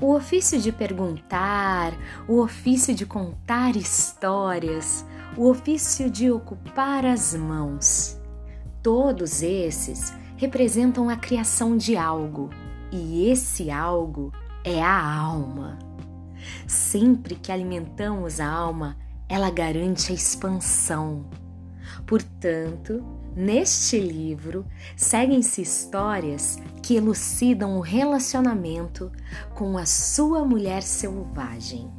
o ofício de perguntar, o ofício de contar histórias, o ofício de ocupar as mãos. Todos esses representam a criação de algo, e esse algo é a alma. Sempre que alimentamos a alma, ela garante a expansão. Portanto, neste livro seguem-se histórias que elucidam o relacionamento com a sua mulher selvagem.